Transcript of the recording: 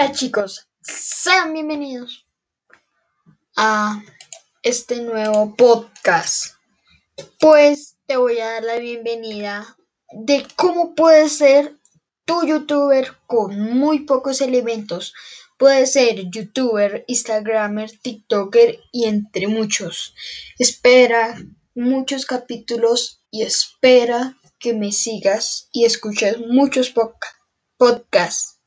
Hola chicos, sean bienvenidos a este nuevo podcast. Pues te voy a dar la bienvenida de cómo puedes ser tu youtuber con muy pocos elementos. Puedes ser youtuber, instagramer, tiktoker y entre muchos. Espera muchos capítulos y espera que me sigas y escuches muchos podcasts.